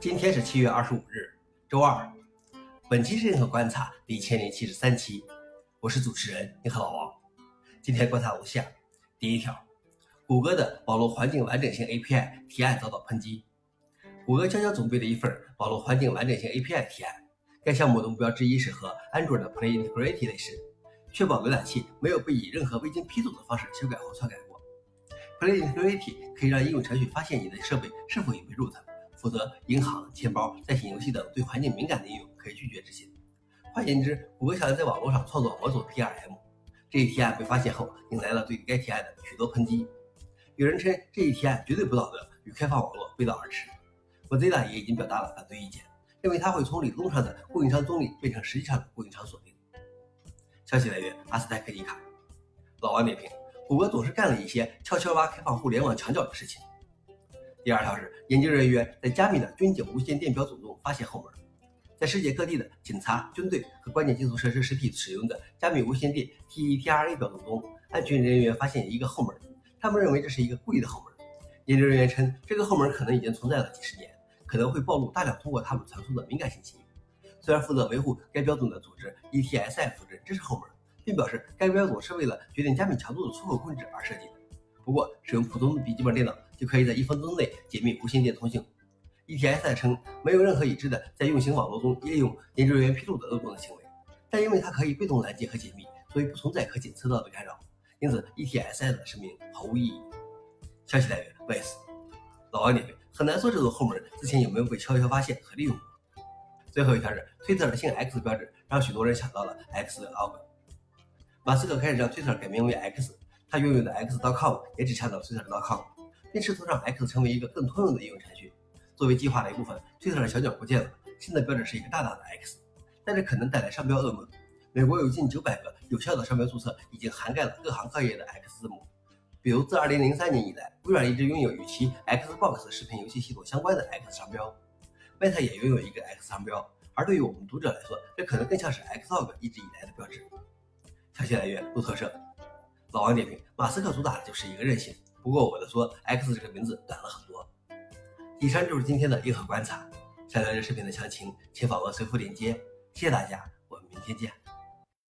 今天是七月二十五日，周二。本期是银河观察第一千零七十三期，我是主持人银河老王。今天观察如下：第一条，谷歌的网络环境完整性 API 提案遭到抨击。谷歌悄悄准备了一份网络环境完整性 API 提案，该项目的目标之一是和 Android 的 Play Integrity 类似，确保浏览器没有被以任何未经批准的方式修改或篡改过。Play Integrity 可以让应用程序发现你的设备是否已被 root。负责银行、钱包、在线游戏等对环境敏感的应用可以拒绝执行。换言之，谷歌想要在网络上创造模组 PRM。这一提案被发现后，引来了对该提案的许多抨击。有人称这一提案绝对不道德，与开放网络背道而驰。Mozilla 也已经表达了反对意见，认为它会从理论上的供应商中立变成实际上的供应商锁定。消息来源：阿斯泰克尼卡。老王点评：谷歌总是干了一些悄悄挖开放互联网墙角的事情。第二条是，研究人员在加密的军警无线电标准中发现后门。在世界各地的警察、军队和关键基础设施实体使用的加密无线电 TETRA 标准中，安全人员发现一个后门。他们认为这是一个故意的后门。研究人员称，这个后门可能已经存在了几十年，可能会暴露大量通过他们传送的敏感信息。虽然负责维护该标准的组织 ETSI 否认这是后门，并表示该标准是为了决定加密强度的出口控制而设计的。不过，使用普通笔记本电脑就可以在一分钟内解密无线电通信。ETSI 称没有任何已知的在运行网络中利用研究人员披露的漏洞的行为，但因为它可以被动拦截和解密，所以不存在可检测到的干扰，因此 ETSI 的声明毫无意义。消息来源 v i c e 老王点评：很难说这种后门之前有没有被悄悄发现和利用过。最后一条是推特的性 X 标志让许多人想到了 X 的 log。马斯克开始将推特改名为 X。他拥有的 X.com 也只强调 Twitter.com，试图让 X 成为一个更通用的应用程序。作为计划的一部分，Twitter 的小脚不见了，新的标志是一个大大的 X，但这可能带来商标噩梦。美国有近九百个有效的商标注册，已经涵盖了各行各业的 X 字母。比如，自2003年以来，微软一直拥有与其 Xbox 视频游戏系统相关的 X 商标，Meta 也拥有一个 X 商标。而对于我们读者来说，这可能更像是 Xlog 一直以来的标志。消息来源：路透社。老王点评：马斯克主打的就是一个任性。不过我的说，X 这个名字短了很多。以上就是今天的硬核观察。想了解视频的详情，请访问随附链接。谢谢大家，我们明天见。